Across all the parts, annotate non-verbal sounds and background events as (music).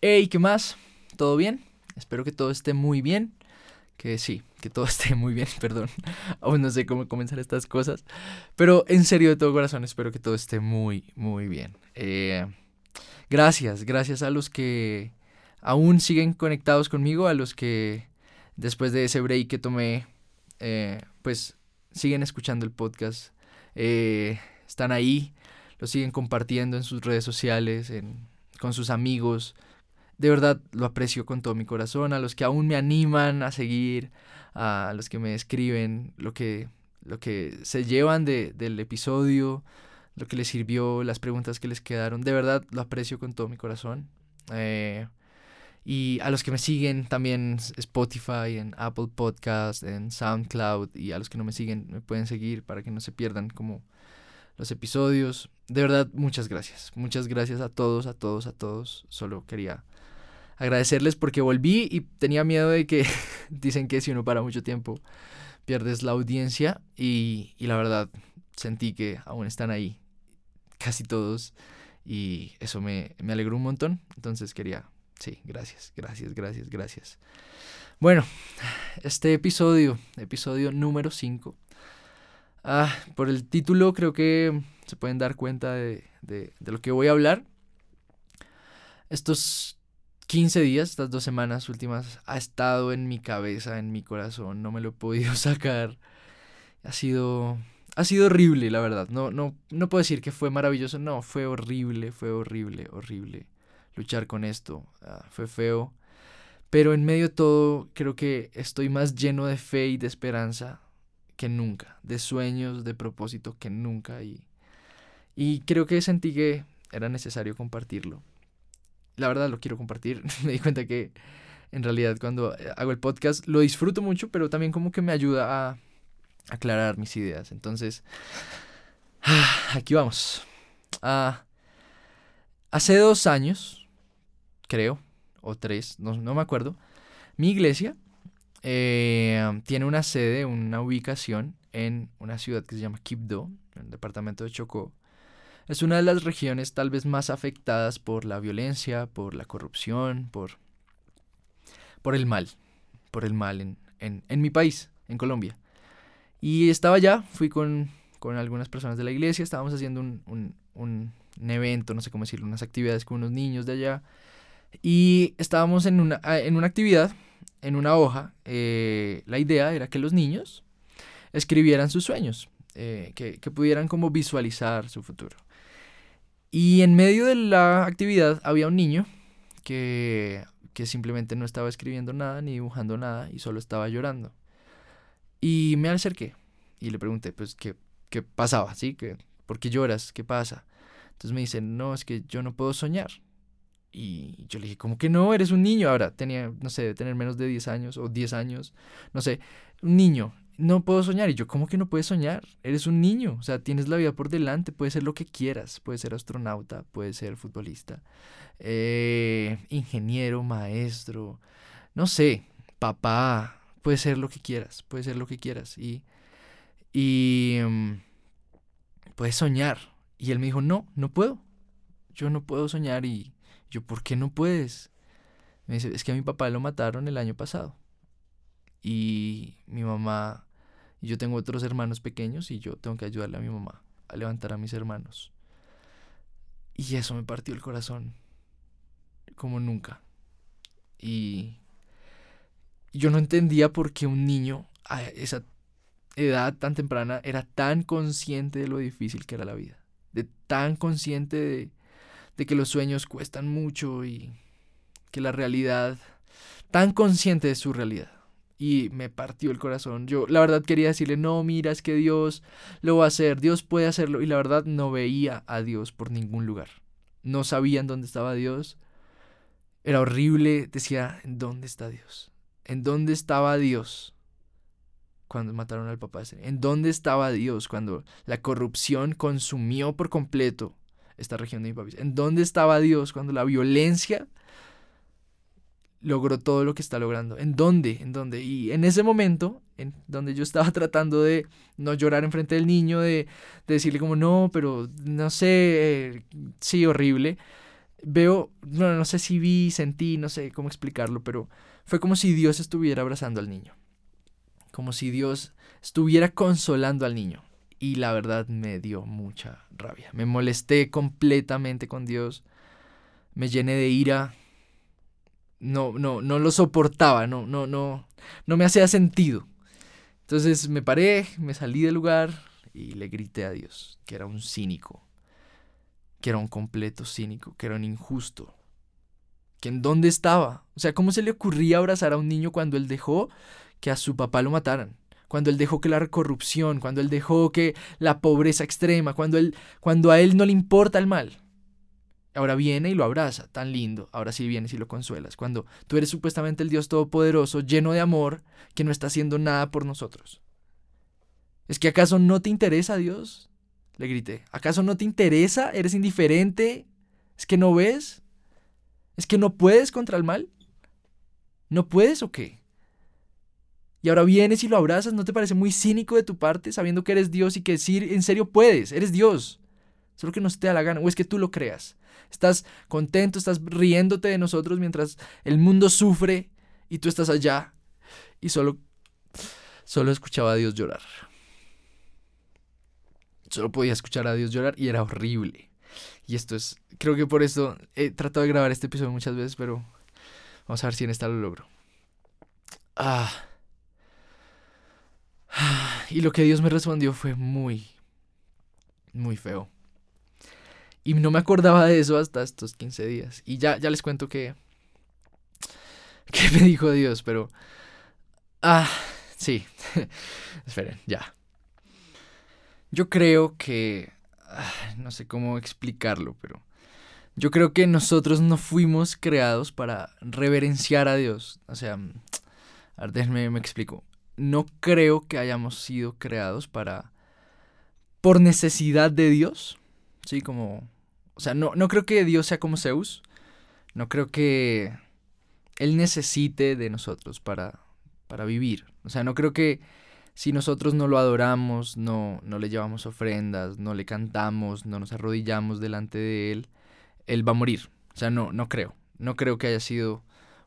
Hey, ¿qué más? ¿Todo bien? Espero que todo esté muy bien. Que sí, que todo (laughs) esté muy bien, perdón. (laughs) Aún no sé cómo comenzar estas cosas. Pero en serio, de todo corazón, espero que todo esté muy, muy bien. Eh, gracias, gracias a los que aún siguen conectados conmigo, a los que después de ese break que tomé, eh, pues siguen escuchando el podcast. Eh, están ahí, lo siguen compartiendo en sus redes sociales, con sus amigos de verdad lo aprecio con todo mi corazón, a los que aún me animan a seguir, a los que me escriben lo que, lo que se llevan de, del episodio, lo que les sirvió, las preguntas que les quedaron, de verdad lo aprecio con todo mi corazón. Eh, y a los que me siguen también Spotify, en Apple Podcast, en SoundCloud, y a los que no me siguen me pueden seguir para que no se pierdan como los episodios. De verdad, muchas gracias. Muchas gracias a todos, a todos, a todos. Solo quería agradecerles porque volví y tenía miedo de que (laughs) dicen que si uno para mucho tiempo pierdes la audiencia y, y la verdad sentí que aún están ahí casi todos y eso me, me alegró un montón. Entonces quería, sí, gracias, gracias, gracias, gracias. Bueno, este episodio, episodio número 5. Ah, por el título creo que se pueden dar cuenta de, de, de lo que voy a hablar. Estos 15 días, estas dos semanas últimas, ha estado en mi cabeza, en mi corazón, no me lo he podido (laughs) sacar. Ha sido, ha sido horrible, la verdad. No, no, no puedo decir que fue maravilloso, no, fue horrible, fue horrible, horrible luchar con esto. Ah, fue feo. Pero en medio de todo, creo que estoy más lleno de fe y de esperanza que nunca, de sueños, de propósito que nunca. Y, y creo que sentí que era necesario compartirlo la verdad lo quiero compartir. (laughs) me di cuenta que en realidad cuando eh, hago el podcast lo disfruto mucho, pero también como que me ayuda a aclarar mis ideas. Entonces, (sighs) aquí vamos. Ah, hace dos años, creo, o tres, no, me acuerdo, mi iglesia eh, tiene una sede, una ubicación en una ciudad que se llama Quibdó, en el departamento de Chocó. Es una de las regiones tal vez más afectadas por la violencia, por la corrupción, por, por el mal, por el mal en, en, en mi país, en Colombia. Y estaba allá, fui con, con algunas personas de la iglesia, estábamos haciendo un, un, un, evento, no sé cómo decirlo, unas actividades con unos niños de allá. Y estábamos en una, en una actividad, en una hoja. Eh, la idea era que los niños escribieran sus sueños, eh, que, que pudieran como visualizar su futuro. Y en medio de la actividad había un niño que, que simplemente no estaba escribiendo nada ni dibujando nada y solo estaba llorando. Y me acerqué y le pregunté, pues, ¿qué, qué pasaba? ¿Sí? ¿Qué, ¿Por qué lloras? ¿Qué pasa? Entonces me dice, no, es que yo no puedo soñar. Y yo le dije, ¿cómo que no? Eres un niño. Ahora tenía, no sé, de tener menos de 10 años o 10 años, no sé, un niño no puedo soñar. Y yo, ¿cómo que no puedes soñar? Eres un niño, o sea, tienes la vida por delante, puedes ser lo que quieras, puedes ser astronauta, puedes ser futbolista, eh, ingeniero, maestro, no sé, papá, puedes ser lo que quieras, puedes ser lo que quieras. Y, y mm, puedes soñar. Y él me dijo, no, no puedo, yo no puedo soñar. Y yo, ¿por qué no puedes? Me dice, es que a mi papá lo mataron el año pasado. Y mi mamá y yo tengo otros hermanos pequeños y yo tengo que ayudarle a mi mamá a levantar a mis hermanos. Y eso me partió el corazón como nunca. Y yo no entendía por qué un niño a esa edad tan temprana era tan consciente de lo difícil que era la vida. De tan consciente de, de que los sueños cuestan mucho y que la realidad, tan consciente de su realidad y me partió el corazón. Yo la verdad quería decirle, no, mira, es que Dios lo va a hacer, Dios puede hacerlo. Y la verdad no veía a Dios por ningún lugar. No sabían dónde estaba Dios. Era horrible. Decía, ¿en dónde está Dios? ¿En dónde estaba Dios? Cuando mataron al papá. ¿En dónde estaba Dios cuando la corrupción consumió por completo esta región de mi país? ¿En dónde estaba Dios cuando la violencia logró todo lo que está logrando. ¿En dónde? ¿En dónde? Y en ese momento, en donde yo estaba (laughs) tratando de no llorar enfrente del niño, de, decirle como, no, pero no sé, eh, sí, horrible, veo, no, no sé si vi, sentí, no sé cómo explicarlo, pero fue como si Dios estuviera abrazando al niño. Como si Dios estuviera consolando al niño. Y la verdad me dio mucha rabia. Me molesté completamente con Dios. Me llené de ira. No, no, no lo soportaba. No, no, no, no me hacía sentido. Entonces me paré, me salí del lugar y le grité a Dios que era un cínico que era un completo cínico, que era un injusto. Que en dónde estaba. O sea, ¿cómo se le ocurría abrazar a un niño cuando él dejó que a su papá lo mataran? Cuando él dejó que la corrupción, cuando él dejó que la pobreza extrema, cuando, él, cuando a él no le importa el mal. Ahora viene y lo abraza, tan lindo. Ahora sí vienes y lo consuelas. Cuando tú eres supuestamente el Dios Todopoderoso, lleno de amor, que no está haciendo nada por nosotros. ¿Es que acaso no te interesa Dios? Le grité. ¿Acaso no te interesa? ¿Eres indiferente? ¿Es que no ves? ¿Es que no puedes contra el mal? ¿No puedes o qué? Y ahora vienes y lo abrazas, ¿no te parece muy cínico de tu parte sabiendo que eres Dios y que decir en serio puedes, eres Dios? Solo que no te da la gana, o es que tú lo creas. Estás contento, estás riéndote de nosotros mientras el mundo sufre y tú estás allá y solo solo escuchaba a Dios llorar. Solo podía escuchar a Dios llorar y era horrible. Y esto es, creo que por eso he tratado de grabar este episodio muchas veces, pero vamos a ver si en esta lo logro. Ah. Y lo que Dios me respondió fue muy, muy feo. Y no me acordaba de eso hasta estos 15 días. Y ya, ya les cuento que, (laughs) que me dijo Dios, pero... Ah, sí. (laughs) Esperen, ya. Yo creo que... No sé cómo explicarlo, pero... Yo creo que nosotros no fuimos creados para reverenciar a Dios. O sea, a ver, déjenme me explico. No creo que hayamos sido creados para... por necesidad de Dios. Sí, como... O sea, no, no creo que Dios sea como Zeus. No creo que Él necesite de nosotros para, para vivir. O sea, no creo que si nosotros no lo adoramos, no, no le llevamos ofrendas, no le cantamos, no nos arrodillamos delante de Él, Él va a morir. O sea, no, no creo. No creo que haya sido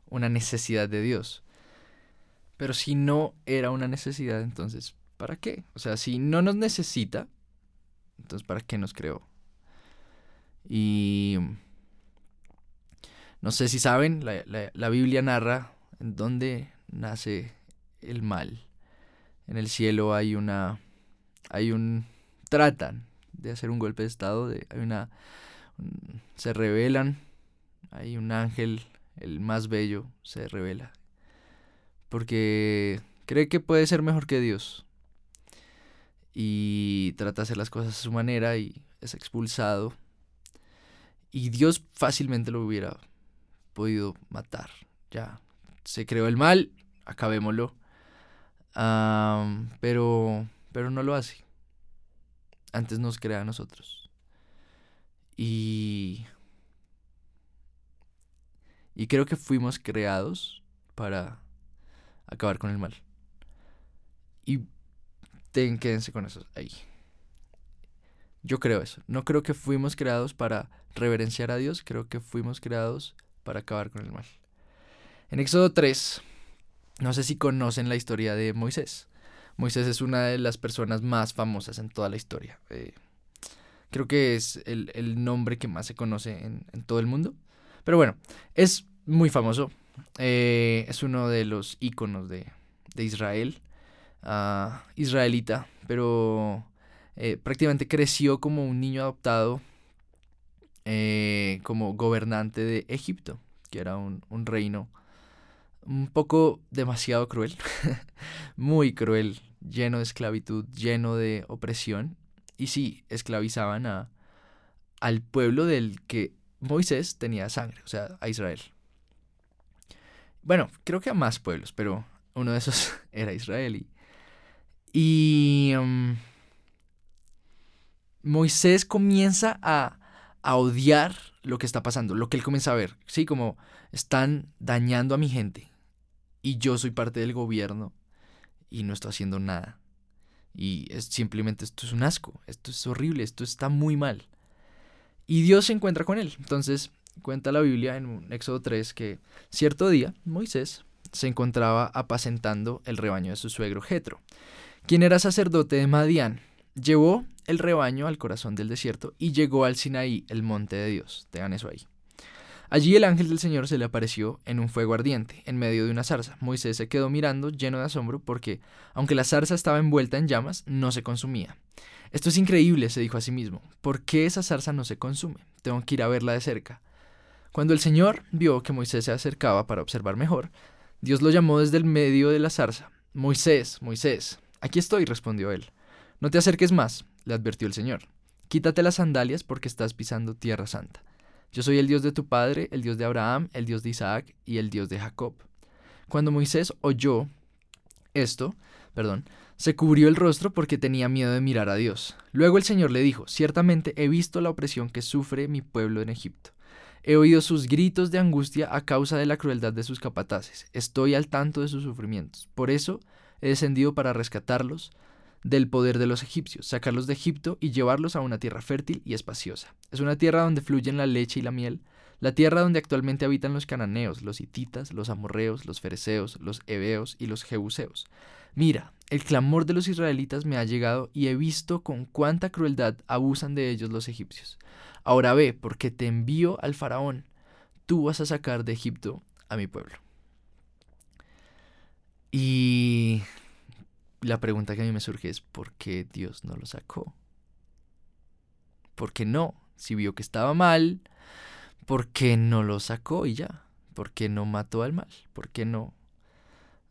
una necesidad de Dios. Pero si no era una necesidad, entonces, ¿para qué? O sea, si no nos necesita, entonces, ¿para qué nos creó? Y no sé si saben, la, la Biblia narra en dónde nace el mal. En el cielo hay una hay un tratan de hacer un golpe de estado, de, hay una se revelan, hay un ángel, el más bello, se revela. Porque cree que puede ser mejor que Dios. Y trata de hacer las cosas a su manera y es expulsado y Dios fácilmente lo hubiera podido matar. Ya se creó el mal, acabémoslo pero, pero no lo hace. Antes nos crea a nosotros. Y, y creo que fuimos creados para acabar con el mal. Y ten, quédense con eso ahí. Yo creo eso. No creo que fuimos creados para reverenciar a Dios, creo que fuimos creados para acabar con el mal. En Éxodo 3, no sé si conocen la historia de Moisés. Moisés es una de las personas más famosas en toda la historia. Eh, creo que es el, nombre que más se conoce en, todo el mundo. Pero bueno, es muy famoso. Eh, es uno de los íconos de, Israel. Ah, israelita, pero eh, prácticamente creció como un niño adoptado como gobernante de Egipto, que era un, un reino un poco demasiado cruel, (laughs) muy cruel, lleno de esclavitud, lleno de opresión. Y sí, esclavizaban a, al pueblo del que Moisés tenía sangre, o sea, a Israel. Bueno, creo que a más pueblos, pero uno de esos (laughs) era Israel. Y, um, Moisés comienza a, a odiar lo que está pasando, lo que él comienza a ver, sí, como están dañando a mi gente, y yo soy parte del gobierno y no estoy haciendo nada. Y es simplemente esto es un asco, esto es horrible, esto está muy mal. Y Dios se encuentra con él. Entonces cuenta la Biblia en Éxodo 3 que cierto día Moisés se encontraba apacentando el rebaño de su suegro Jetro, quien era sacerdote de Madián. Llevó el rebaño al corazón del desierto y llegó al Sinaí, el monte de Dios. Tengan eso ahí. Allí el ángel del Señor se le apareció en un fuego ardiente, en medio de una zarza. Moisés se quedó mirando lleno de asombro porque, aunque la zarza estaba envuelta en llamas, no se consumía. Esto es increíble, se dijo a sí mismo. ¿Por qué esa zarza no se consume? Tengo que ir a verla de cerca. Cuando el Señor vio que Moisés se acercaba para observar mejor, Dios lo llamó desde el medio de la zarza. Moisés, Moisés. Aquí estoy, respondió él. No te acerques más, le advirtió el Señor. Quítate las sandalias porque estás pisando tierra santa. Yo soy el Dios de tu padre, el Dios de Abraham, el Dios de Isaac y el Dios de Jacob. Cuando Moisés oyó esto, perdón, se cubrió el rostro porque tenía miedo de mirar a Dios. Luego el Señor le dijo, ciertamente he visto la opresión que sufre mi pueblo en Egipto. He oído sus gritos de angustia a causa de la crueldad de sus capataces. Estoy al tanto de sus sufrimientos. Por eso he descendido para rescatarlos del poder de los egipcios, sacarlos de Egipto y llevarlos a una tierra fértil y espaciosa. Es una tierra donde fluyen la leche y la miel, la tierra donde actualmente habitan los cananeos, los hititas, los amorreos, los fereceos, los heveos y los jebuseos. Mira, el clamor de los israelitas me ha llegado y he visto con cuánta crueldad abusan de ellos los egipcios. Ahora ve, porque te envío al faraón, tú vas a sacar de Egipto a mi pueblo. Y la pregunta que a mí me surge es, ¿por qué Dios no lo sacó? ¿Por qué no? Si vio que estaba mal, ¿por qué no lo sacó y ya? ¿Por qué no mató al mal? ¿Por qué no?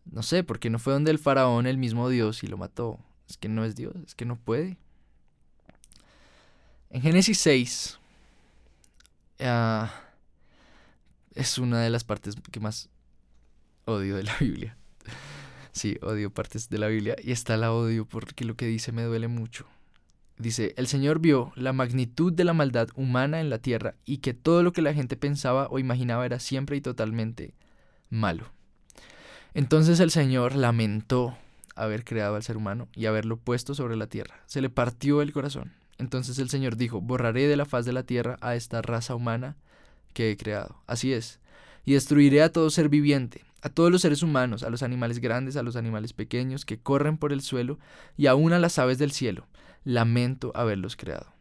No sé, ¿por qué no fue donde el faraón, el mismo Dios, y lo mató? Es que no es Dios, es que no puede. En Génesis 6 ah, es una de las partes que más odio de la (laughs) Biblia. Sí, odio partes de la Biblia y esta la odio porque lo que dice me duele mucho. Dice, el Señor vio la magnitud de la maldad humana en la tierra y que todo lo que la gente pensaba o imaginaba era siempre y totalmente malo. Entonces el Señor lamentó haber creado al ser humano y haberlo puesto sobre la tierra. Se le partió el corazón. Entonces el Señor dijo, borraré de la faz de la tierra a esta raza humana que he creado. Así es. Y destruiré a todo ser viviente, a todos los seres humanos, a los animales grandes, a los animales pequeños que corren por el suelo y aún a las aves del cielo. Lamento haberlos creado.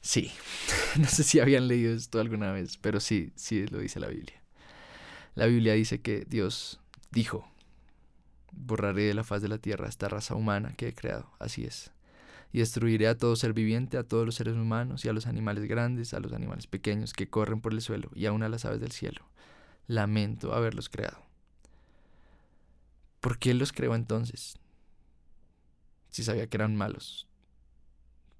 Sí, (laughs) no sé si habían leído esto alguna vez, pero sí, sí lo dice la Biblia. La Biblia dice que Dios dijo, borraré de la faz de la tierra esta raza humana que he creado, así es. Y destruiré a todo ser viviente, a todos los seres humanos y a los animales grandes, a los animales pequeños que corren por el suelo y aún a las aves del cielo. Lamento haberlos creado. ¿Por qué los creó entonces? Si sabía que eran malos.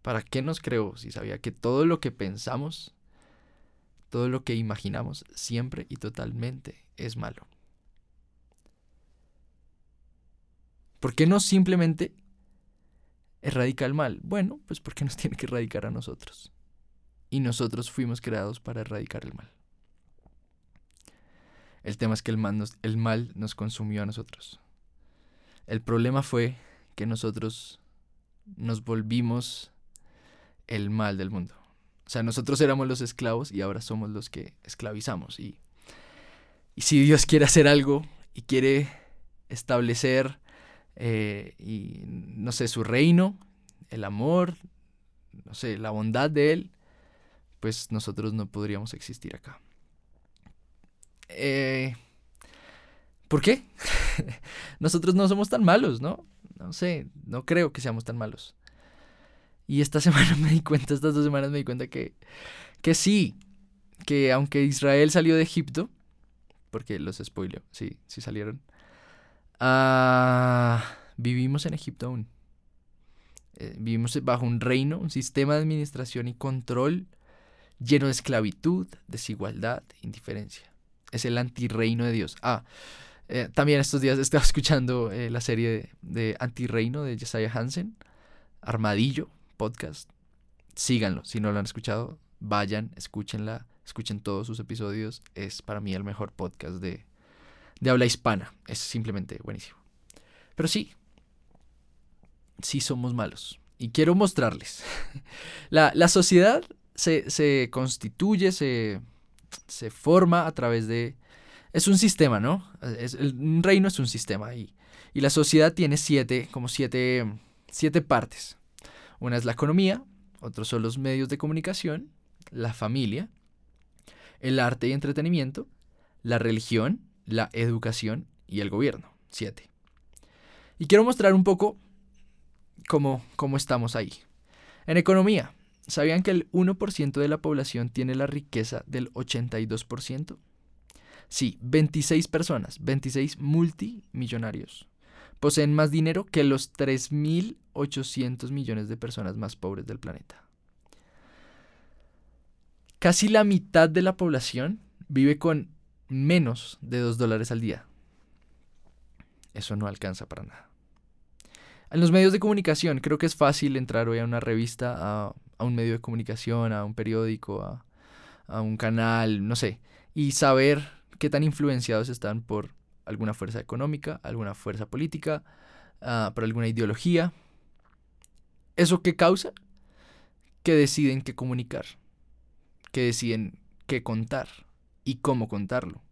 ¿Para qué nos creó si sabía que todo lo que pensamos, todo lo que imaginamos, siempre y totalmente es malo? ¿Por qué no simplemente erradica el mal? Bueno, pues porque nos (laughs) tiene que erradicar a nosotros. Y nosotros fuimos creados para erradicar el mal. El tema es que el mal, nos, el mal nos consumió a nosotros. El problema fue que nosotros nos volvimos el mal del mundo. O sea, nosotros éramos los esclavos y ahora somos los que esclavizamos. Y, y si Dios quiere hacer algo y quiere establecer eh, y no sé, su reino, el amor, no sé, la bondad de Él, pues nosotros no podríamos existir acá. Eh, ¿Por qué? (laughs) nosotros no somos tan malos, ¿no? No sé, no creo que seamos tan malos. Y esta (laughs) semana me di cuenta, estas dos semanas me di cuenta que, que sí, que aunque Israel salió de Egipto, porque los spoileo, sí, sí salieron, Ah, vivimos en Egipto aún. Eh, vivimos bajo un reino, un sistema de administración y control lleno de esclavitud, desigualdad, indiferencia. Es el antirreino de Dios. Ah, eh, también estos días estaba (laughs) escuchando eh, la serie de, de, Antirreino de Jesiah Hansen, Armadillo, podcast. Síganlo, si no lo han escuchado, vayan, escúchenla, escuchen todos sus episodios. Es para mí el mejor podcast de, de habla hispana. Es simplemente buenísimo. Pero sí, sí somos malos. Y quiero mostrarles. (laughs) La, la sociedad se, se constituye, se, se forma a través de... Es un sistema, ¿no? Es, un reino es un sistema y, y la sociedad tiene siete, como siete, siete partes. Una es la economía, otros son los medios de comunicación, la familia, el arte y entretenimiento, la religión, la educación y el gobierno. Siete. Y quiero mostrar un poco cómo, cómo estamos ahí. En economía, ¿sabían que el 1% de la población tiene la riqueza del 82%? Sí, 26 personas, 26 multimillonarios, poseen más dinero que los 3.800 millones de personas más pobres del planeta. Casi la mitad de la población vive con menos de 2 dólares al día. Eso no alcanza para nada. En los medios de comunicación creo que es fácil entrar hoy a una revista, a, un medio de comunicación, a un periódico, a, un canal, no sé, y saber qué tan influenciados están por alguna fuerza económica, alguna fuerza política, ah, por alguna ideología. ¿Eso qué causa? Que deciden qué comunicar, que deciden qué contar y cómo contarlo.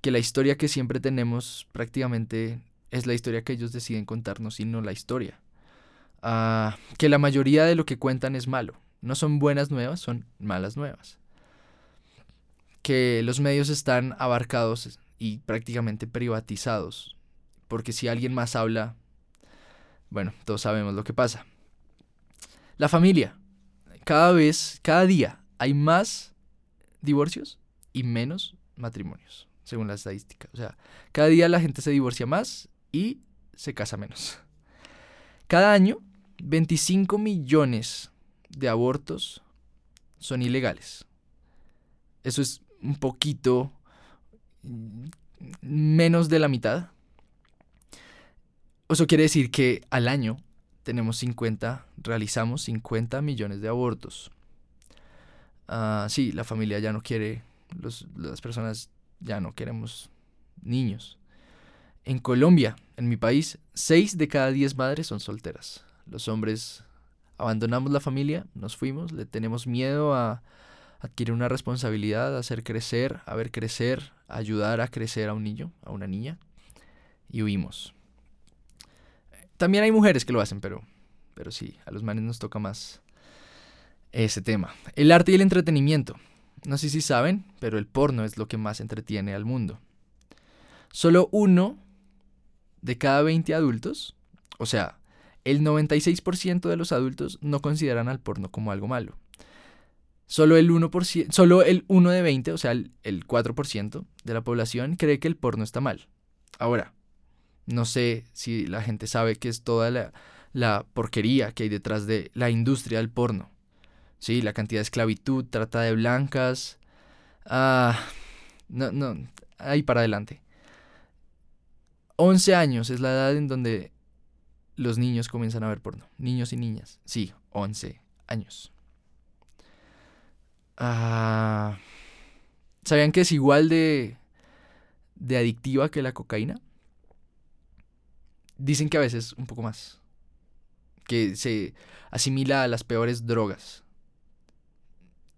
Que la historia que siempre tenemos prácticamente es la historia que ellos deciden contarnos y no la historia. Ah, que la mayoría de lo que cuentan es malo. No son buenas nuevas, son malas nuevas. Que los medios están abarcados y prácticamente privatizados. Porque si alguien más habla, bueno, todos sabemos lo que pasa. La familia. Cada vez, cada día hay más divorcios y menos matrimonios, según la estadística. O sea, cada día la gente se divorcia más y se casa menos. Cada año, 25 millones de abortos son ilegales. Eso es un poquito menos de la mitad. Eso quiere decir que al año tenemos 50, realizamos 50 millones de abortos. Ah, sí, la familia ya no quiere, las personas ya no queremos niños. En Colombia, en mi país, 6 de cada 10 madres son solteras. Los hombres abandonamos la familia, nos fuimos, le tenemos miedo a adquirir una responsabilidad, a hacer crecer, a ver crecer, a ayudar a crecer a un niño, a una niña, y huimos. También hay mujeres que lo hacen, pero, pero sí, a los manes nos toca más ese tema. El arte y el entretenimiento. No sé si saben, pero el porno es lo que más entretiene al mundo. Solo uno de cada 20 adultos, o sea, el 96% de los adultos no consideran al porno como algo malo. Solo el 1%, solo el 1 de 20, o sea, el, 4% de la población cree que el porno está mal. Ahora, no sé si la gente sabe que es toda la porquería que hay detrás de la industria del porno. Sí, la cantidad de esclavitud, trata de blancas. Ah, no, no, ahí para adelante. 11 años es la edad en donde los niños comienzan a ver porno. Niños y niñas. Sí, 11 años. Ah, ¿Sabían que es igual de, de adictiva que la cocaína? Dicen que a veces un poco más. Que se asimila a las peores drogas.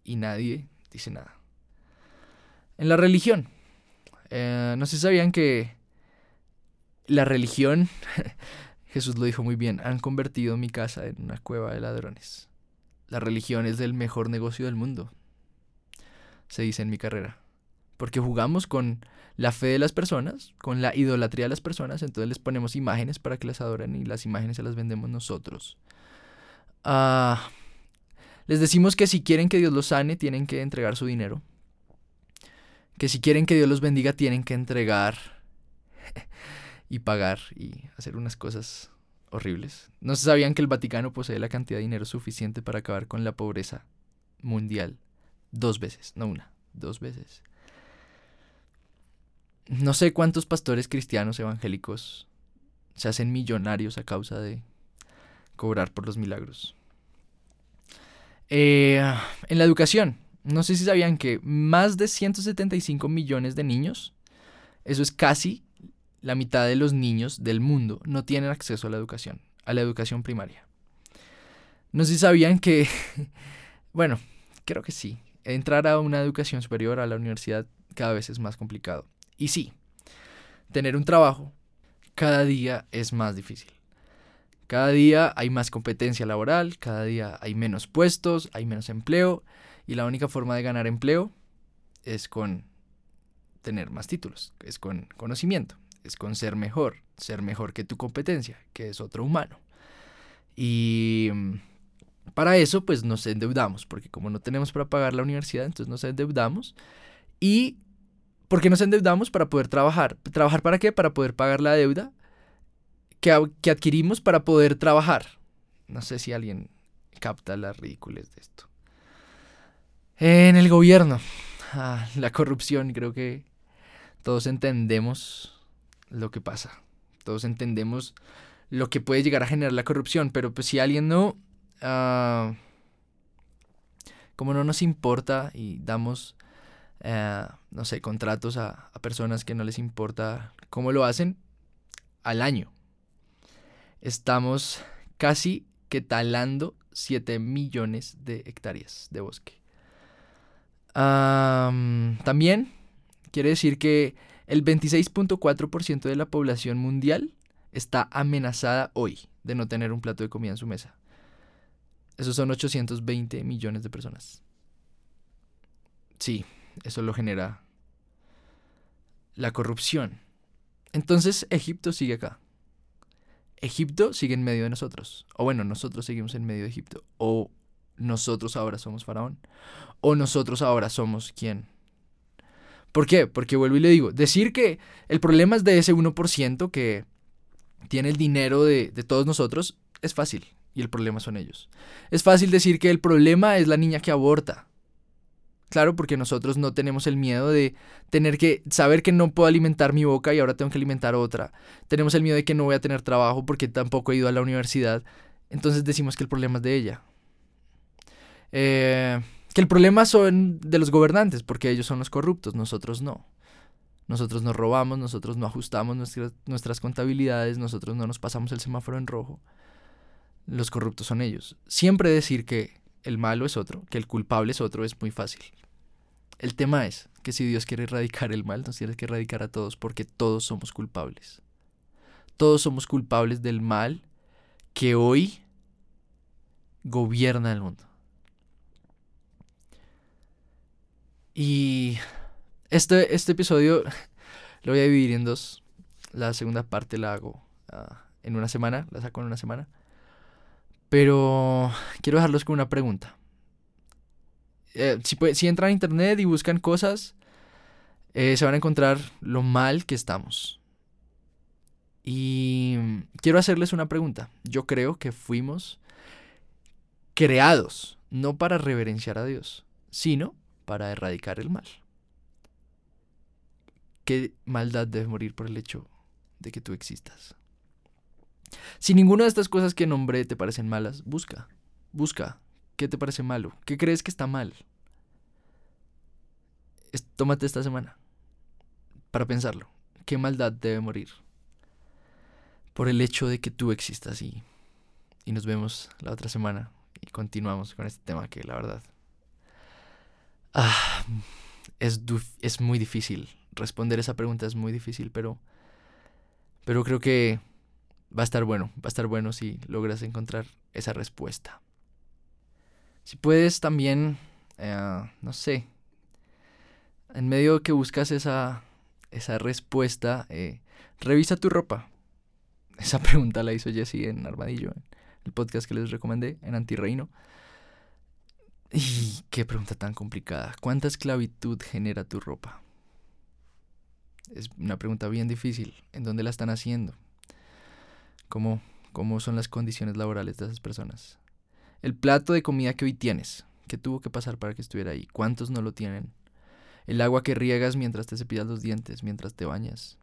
Y nadie dice nada. En la religión. Eh, no sé si sabían que la religión, (laughs) Jesús lo dijo muy bien, han convertido mi casa en una cueva de ladrones. La religión es el mejor negocio del mundo, se dice en mi carrera. Porque jugamos con la fe de las personas, con la idolatría de las personas, entonces les ponemos imágenes para que las adoren y las imágenes se las vendemos nosotros. Ah, les decimos que si quieren que Dios los sane, tienen que entregar su dinero. Que si quieren que Dios los bendiga, tienen que entregar (laughs) y pagar y hacer unas cosas horribles. No se sabían que el Vaticano posee la cantidad de dinero suficiente para acabar con la pobreza mundial dos veces, no una, dos veces. No sé cuántos pastores cristianos evangélicos se hacen millonarios a causa de cobrar por los milagros. Eh, en la educación, no sé si sabían que más de 175 millones de niños, eso es casi la mitad de los niños del mundo no tienen acceso a la educación, a la educación primaria. No sé si sabían que, (laughs) bueno, creo que sí. Entrar a una educación superior, a la universidad, cada vez es más complicado. Y sí, tener un trabajo cada día es más difícil. Cada día hay más competencia laboral, cada día hay menos puestos, hay menos empleo y la única forma de ganar empleo es con tener más títulos, es con conocimiento, es con ser mejor, ser mejor que tu competencia, que es otro humano. Y mm, para eso pues nos endeudamos, porque como no tenemos para pagar la universidad, entonces nos endeudamos. ¿Y por qué nos endeudamos? Para poder trabajar. ¿Trabajar para qué? Para poder pagar la deuda que, adquirimos para poder trabajar. No sé si alguien capta la ridiculez de esto. En el gobierno, ah, la corrupción, creo que todos entendemos lo que pasa. Todos entendemos lo que puede llegar a generar la corrupción, pero pues si alguien no, uh, como no nos importa y damos, uh, no sé, contratos a personas que no les importa cómo lo hacen, al año estamos casi que talando 7 millones de hectáreas de bosque. también quiere decir que el 26.4% de la población mundial está amenazada hoy de no tener un plato de comida en su mesa. Esos son 820 millones de personas. Sí, eso lo genera la corrupción. Entonces Egipto sigue acá. Egipto sigue en medio de nosotros. O bueno, nosotros seguimos en medio de Egipto. O nosotros ahora somos faraón. O nosotros ahora somos quién. ¿Por qué? Porque vuelvo y le digo, decir que el problema es de ese 1% que tiene el dinero de, todos nosotros, es fácil. Y el problema son ellos. Es fácil decir que el problema es la niña que aborta. Claro, porque nosotros no tenemos el miedo de tener que saber que no puedo alimentar mi boca y ahora tengo que alimentar otra. Tenemos el miedo de que no voy a tener trabajo porque tampoco he ido a la universidad. Entonces decimos que el problema es de ella. Eh, que el problema son de los gobernantes porque ellos son los corruptos, nosotros no. Nosotros nos robamos, nosotros no ajustamos nuestras, nuestras contabilidades, nosotros no nos pasamos el semáforo en rojo. Los corruptos son ellos. Siempre decir que el malo es otro, que el culpable es otro, es muy fácil. El tema es que si Dios quiere erradicar el mal, nos tiene que erradicar a todos porque todos somos culpables. Todos somos culpables del mal que hoy gobierna el mundo. Y este, este episodio lo voy a dividir en dos. La segunda parte la hago ah, en una semana, la saco en una semana. Pero quiero dejarlos con una pregunta. Eh, si, entran a internet y buscan cosas, eh, se van a encontrar lo mal que estamos. Y quiero hacerles una pregunta. Yo creo que fuimos creados no para reverenciar a Dios, sino para erradicar el mal. ¿Qué maldad debe morir por el hecho de que tú existas? Si ninguna de estas cosas que nombré te parecen malas, busca, busca. ¿Qué te parece malo? ¿Qué crees que está mal? tómate esta semana para pensarlo. ¿Qué maldad debe morir? Por el hecho de que tú existas y, y nos vemos la otra semana y continuamos con este tema que la verdad ah, es, es muy difícil responder esa pregunta es muy difícil, pero, pero creo que va a estar bueno, va a estar bueno si logras encontrar esa respuesta. Si puedes también, eh, no sé, en medio que buscas esa, esa respuesta, eh, revisa tu ropa. (laughs) Esa pregunta la hizo Jesse en Armadillo, en el podcast que les recomendé, en Antirreino. Y qué pregunta tan complicada. ¿Cuánta esclavitud genera tu ropa? Es una pregunta bien difícil. ¿En dónde la están haciendo? ¿Cómo, cómo son las condiciones laborales de esas personas? El plato de comida que hoy tienes, ¿qué tuvo que pasar para que estuviera ahí? ¿Cuántos no lo tienen? El agua que riegas mientras te cepillas los dientes, mientras te bañas.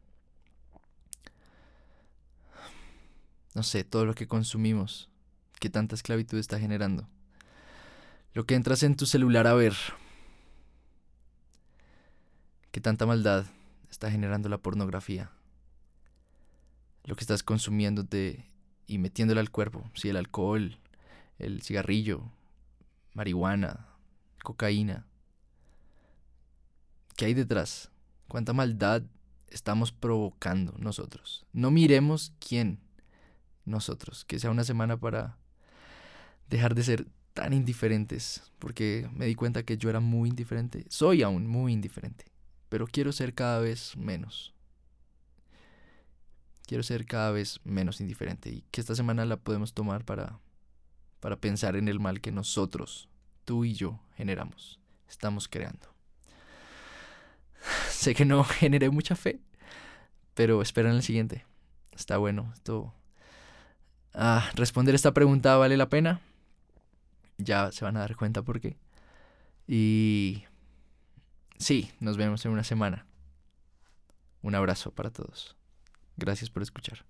No sé, todo lo que consumimos, ¿Qué tanta esclavitud está generando. Lo que entras en tu celular a ver, ¿Qué tanta maldad está generando la pornografía. Lo que estás consumiéndote y metiéndole al cuerpo, si el alcohol, el cigarrillo, marihuana, cocaína. ¿Qué hay detrás? ¿Cuánta maldad estamos provocando nosotros? No miremos quién nosotros. Que sea una semana para dejar de ser tan indiferentes. Porque me di cuenta que yo era muy indiferente. Soy aún muy indiferente. Pero quiero ser cada vez menos. Quiero ser cada vez menos indiferente. Y que esta semana la podemos tomar para, para pensar en el mal que nosotros, tú y yo, generamos. Estamos creando. (sighs) Sé que no (laughs) generé mucha fe. Pero esperen el siguiente. Está bueno. Esto Ah, responder esta pregunta vale la pena. Ya se van a dar cuenta por qué. Y sí, nos vemos en una semana. Un abrazo para todos. Gracias por escuchar.